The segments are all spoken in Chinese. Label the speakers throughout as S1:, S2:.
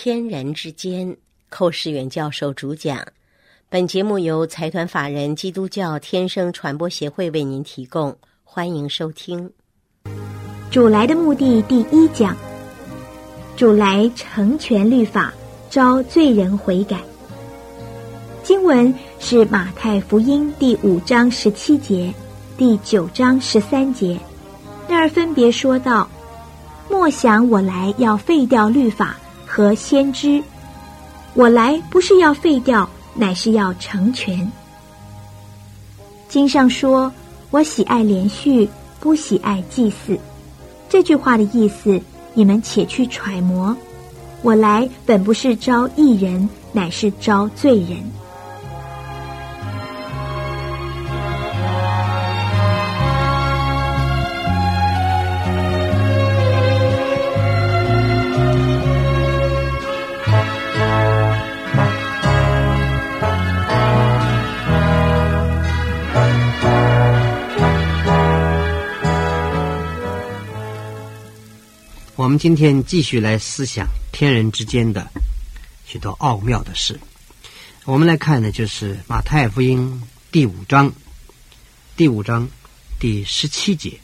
S1: 天人之间，寇世远教授主讲。本节目由财团法人基督教天生传播协会为您提供，欢迎收听。
S2: 主来的目的第一讲，主来成全律法，招罪人悔改。经文是马太福音第五章十七节、第九章十三节，那儿分别说到：莫想我来要废掉律法。和先知，我来不是要废掉，乃是要成全。经上说：“我喜爱连续，不喜爱祭祀。”这句话的意思，你们且去揣摩。我来本不是招义人，乃是招罪人。
S3: 我们今天继续来思想天人之间的许多奥妙的事。我们来看呢，就是马太福音第五章第五章第十七节，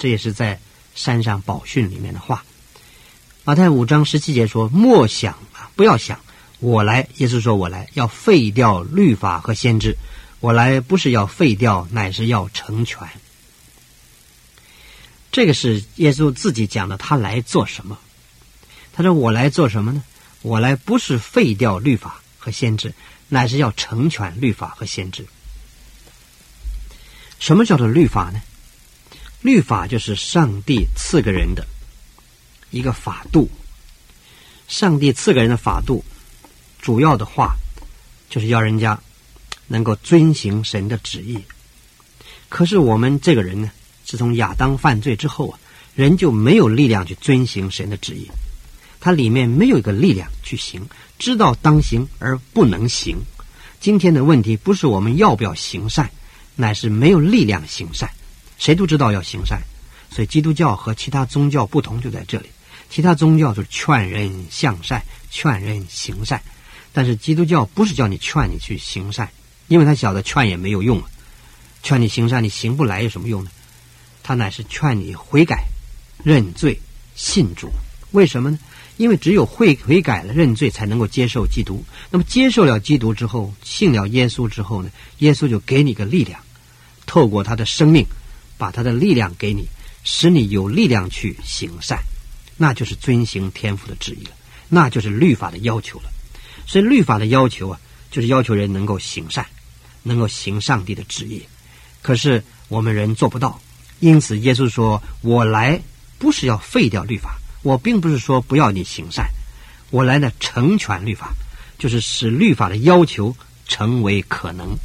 S3: 这也是在山上宝训里面的话。马太五章十七节说：“莫想啊，不要想，我来，耶稣说我来要废掉律法和先知。我来不是要废掉，乃是要成全。”这个是耶稣自己讲的，他来做什么？他说：“我来做什么呢？我来不是废掉律法和先知，乃是要成全律法和先知。什么叫做律法呢？律法就是上帝赐给人的一个法度。上帝赐给人的法度，主要的话就是要人家能够遵行神的旨意。可是我们这个人呢？”自从亚当犯罪之后啊，人就没有力量去遵行神的旨意，他里面没有一个力量去行，知道当行而不能行。今天的问题不是我们要不要行善，乃是没有力量行善。谁都知道要行善，所以基督教和其他宗教不同就在这里。其他宗教就是劝人向善，劝人行善，但是基督教不是叫你劝你去行善，因为他晓得劝也没有用啊，劝你行善你行不来有什么用呢？他乃是劝你悔改、认罪、信主。为什么呢？因为只有悔悔改了、认罪，才能够接受基督。那么接受了基督之后，信了耶稣之后呢？耶稣就给你个力量，透过他的生命，把他的力量给你，使你有力量去行善。那就是遵行天父的旨意了，那就是律法的要求了。所以律法的要求啊，就是要求人能够行善，能够行上帝的旨意。可是我们人做不到。因此，耶稣说：“我来不是要废掉律法，我并不是说不要你行善，我来呢成全律法，就是使律法的要求成为可能。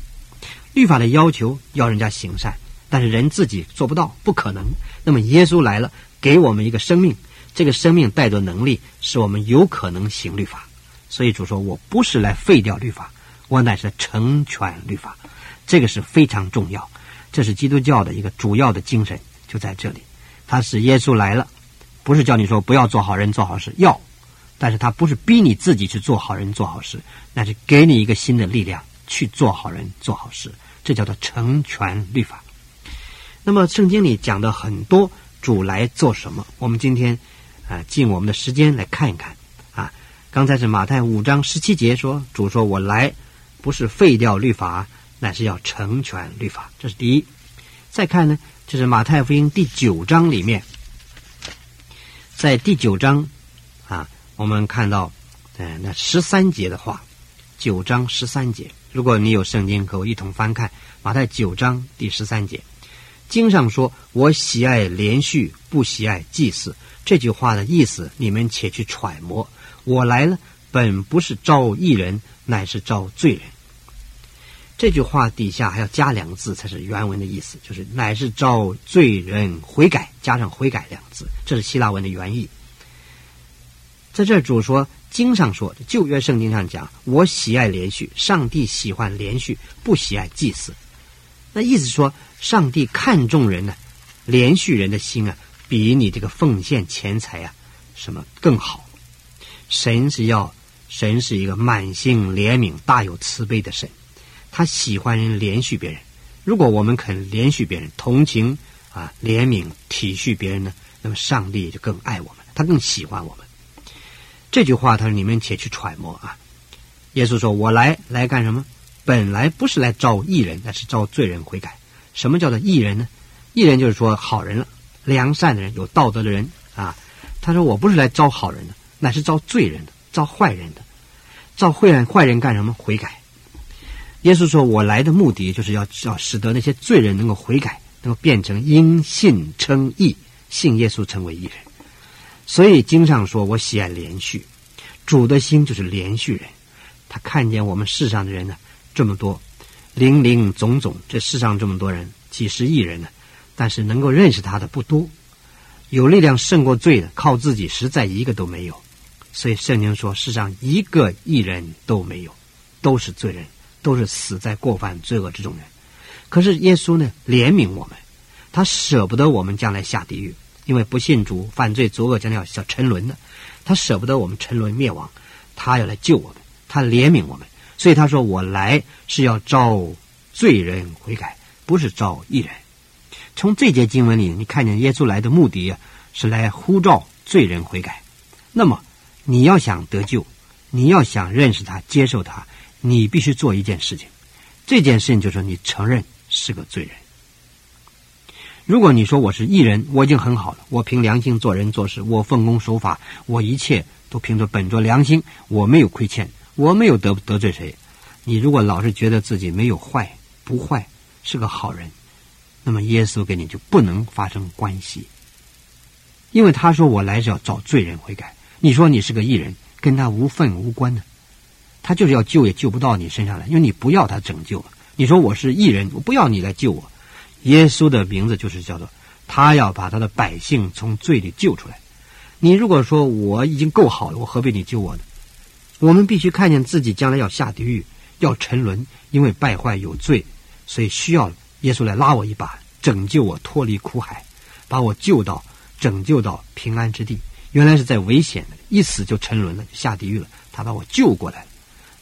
S3: 律法的要求要人家行善，但是人自己做不到，不可能。那么耶稣来了，给我们一个生命，这个生命带着能力，使我们有可能行律法。所以主说：我不是来废掉律法，我乃是成全律法。这个是非常重要。”这是基督教的一个主要的精神，就在这里。他是耶稣来了，不是叫你说不要做好人做好事，要，但是他不是逼你自己去做好人做好事，那是给你一个新的力量去做好人做好事，这叫做成全律法。那么圣经里讲的很多主来做什么，我们今天啊，尽我们的时间来看一看啊。刚才是马太五章十七节说，主说我来不是废掉律法。乃是要成全律法，这是第一。再看呢，就是马太福音第九章里面，在第九章啊，我们看到，呃，那十三节的话，九章十三节。如果你有圣经，和我一同翻看马太九章第十三节。经上说：“我喜爱连续，不喜爱祭祀。”这句话的意思，你们且去揣摩。我来了，本不是招义人，乃是招罪人。这句话底下还要加两个字，才是原文的意思，就是“乃是招罪人悔改”，加上“悔改”两个字，这是希腊文的原意。在这主说经上说，旧约圣经上讲：“我喜爱连续，上帝喜欢连续，不喜爱祭祀。”那意思说，上帝看重人呢，连续人的心啊，比你这个奉献钱财啊什么更好。神是要，神是一个满心怜悯、大有慈悲的神，他喜欢人连续别人。如果我们肯连续别人、同情啊、怜悯、体恤别人呢，那么上帝也就更爱我们，他更喜欢我们。这句话，他说：“你们且去揣摩啊。”耶稣说：“我来来干什么？本来不是来招义人，乃是招罪人悔改。什么叫做义人呢？义人就是说好人了，良善的人，有道德的人啊。他说：我不是来招好人的，乃是招罪人的，招坏人的。招坏人坏人干什么？悔改。耶稣说：我来的目的就是要要使得那些罪人能够悔改，能够变成因信称义，信耶稣成为义人。”所以经上说，我喜爱连续，主的心就是连续人。他看见我们世上的人呢，这么多，零零总总，这世上这么多人，几十亿人呢，但是能够认识他的不多，有力量胜过罪的，靠自己实在一个都没有。所以圣经说，世上一个艺人都没有，都是罪人，都是死在过犯罪恶之中人。可是耶稣呢，怜悯我们，他舍不得我们将来下地狱。因为不信主、犯罪、作恶，将来要要沉沦的，他舍不得我们沉沦灭亡，他要来救我们，他怜悯我们，所以他说：“我来是要招罪人悔改，不是招义人。”从这节经文里，你看见耶稣来的目的是来呼召罪人悔改。那么，你要想得救，你要想认识他、接受他，你必须做一件事情，这件事情就是你承认是个罪人。如果你说我是艺人，我已经很好了。我凭良心做人做事，我奉公守法，我一切都凭着本着良心，我没有亏欠，我没有得得罪谁。你如果老是觉得自己没有坏，不坏，是个好人，那么耶稣跟你就不能发生关系，因为他说我来是要找罪人悔改。你说你是个艺人，跟他无份无关的，他就是要救也救不到你身上来，因为你不要他拯救。你说我是艺人，我不要你来救我。耶稣的名字就是叫做，他要把他的百姓从罪里救出来。你如果说我已经够好了，我何必你救我呢？我们必须看见自己将来要下地狱，要沉沦，因为败坏有罪，所以需要耶稣来拉我一把，拯救我脱离苦海，把我救到拯救到平安之地。原来是在危险的，一死就沉沦了，下地狱了。他把我救过来了，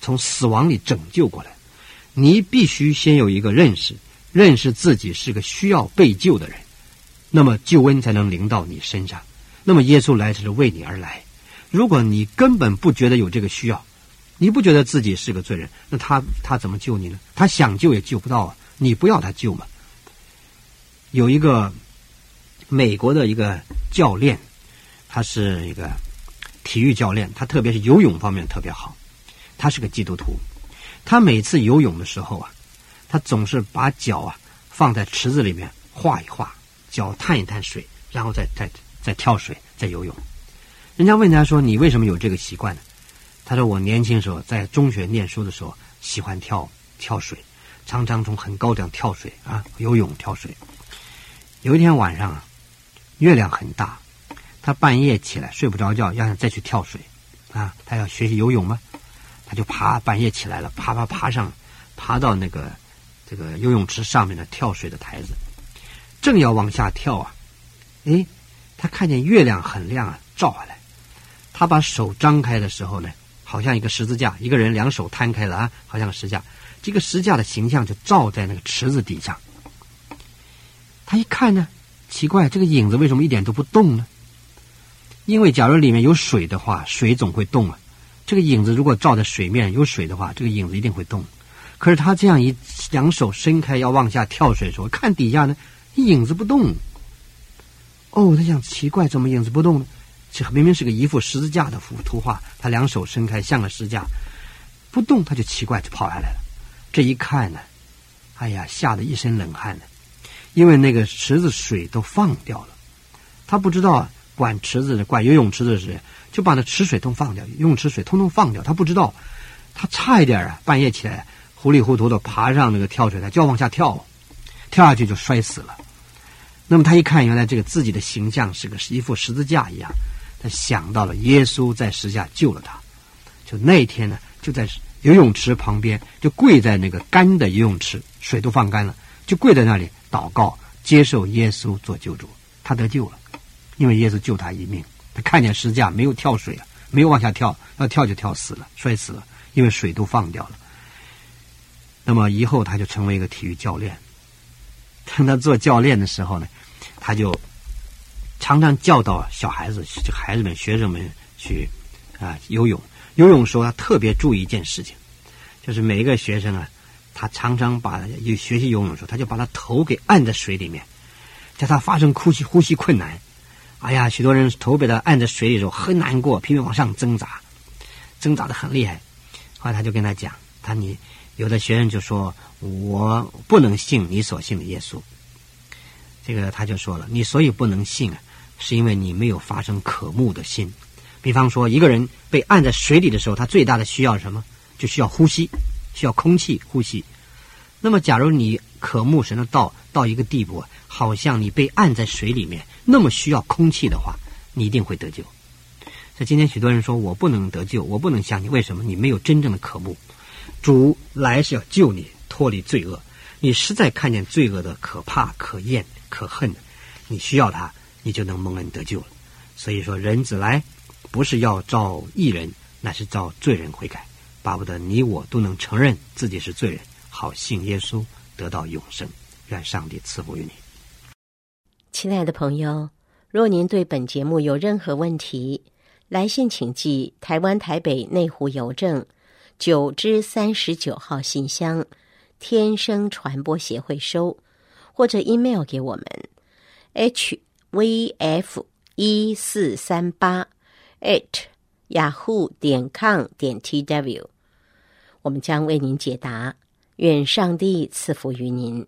S3: 从死亡里拯救过来。你必须先有一个认识。认识自己是个需要被救的人，那么救恩才能临到你身上。那么耶稣来是为你而来。如果你根本不觉得有这个需要，你不觉得自己是个罪人，那他他怎么救你呢？他想救也救不到啊！你不要他救嘛。有一个美国的一个教练，他是一个体育教练，他特别是游泳方面特别好。他是个基督徒，他每次游泳的时候啊。他总是把脚啊放在池子里面画一画，脚探一探水，然后再再再跳水，再游泳。人家问他说：“你为什么有这个习惯呢？”他说：“我年轻时候在中学念书的时候，喜欢跳跳水，常常从很高这样跳水啊，游泳跳水。有一天晚上啊，月亮很大，他半夜起来睡不着觉，要想再去跳水啊，他要学习游泳吗？他就爬，半夜起来了，爬爬爬上，爬到那个。这个游泳池上面的跳水的台子，正要往下跳啊，哎，他看见月亮很亮啊，照下来。他把手张开的时候呢，好像一个十字架，一个人两手摊开了啊，好像个石架。这个石架的形象就照在那个池子底下。他一看呢，奇怪，这个影子为什么一点都不动呢？因为假如里面有水的话，水总会动啊。这个影子如果照在水面有水的话，这个影子一定会动。可是他这样一两手伸开要往下跳水的时候，看底下呢，影子不动。哦，他想奇怪，怎么影子不动呢？这明明是个一幅十字架的幅图画，他两手伸开像个十字架，不动，他就奇怪，就跑下来了。这一看呢，哎呀，吓得一身冷汗呢，因为那个池子水都放掉了。他不知道管池子的、管游泳池子的人，就把那池水都放掉，游泳池水通通放掉。他不知道，他差一点啊，半夜起来。糊里糊涂的爬上那个跳水台，就要往下跳，跳下去就摔死了。那么他一看，原来这个自己的形象是个一副十字架一样，他想到了耶稣在十字架救了他。就那天呢，就在游泳池旁边，就跪在那个干的游泳池，水都放干了，就跪在那里祷告，接受耶稣做救主。他得救了，因为耶稣救他一命。他看见十字架没有跳水啊，没有往下跳，要跳就跳死了，摔死了，因为水都放掉了。那么以后他就成为一个体育教练。当他做教练的时候呢，他就常常教导小孩子、孩子们、学生们去啊游泳。游泳时候，他特别注意一件事情，就是每一个学生啊，他常常把学习游泳的时候，他就把他头给按在水里面，叫他发生呼吸呼吸困难。哎呀，许多人头被他按在水里的时候很难过，拼命往上挣扎，挣扎的很厉害。后来他就跟他讲，他你有的学生就说我不能信你所信的耶稣。这个他就说了，你所以不能信啊，是因为你没有发生渴慕的心。比方说，一个人被按在水里的时候，他最大的需要什么？就需要呼吸，需要空气呼吸。那么，假如你渴慕神的道到一个地步，好像你被按在水里面，那么需要空气的话，你一定会得救。所以今天许多人说我不能得救，我不能相信，为什么？你没有真正的渴慕。主来是要救你脱离罪恶，你实在看见罪恶的可怕、可厌、可恨，你需要他，你就能蒙恩得救了。所以说，人子来。不是要造义人，那是造罪人悔改，巴不得你我都能承认自己是罪人，好信耶稣，得到永生。愿上帝赐福于你，
S1: 亲爱的朋友。若您对本节目有任何问题，来信请寄台湾台北内湖邮政九之三十九号信箱，天生传播协会收，或者 email 给我们 h v f 一四三八。at yahoo 点 com 点 tw，我们将为您解答。愿上帝赐福于您。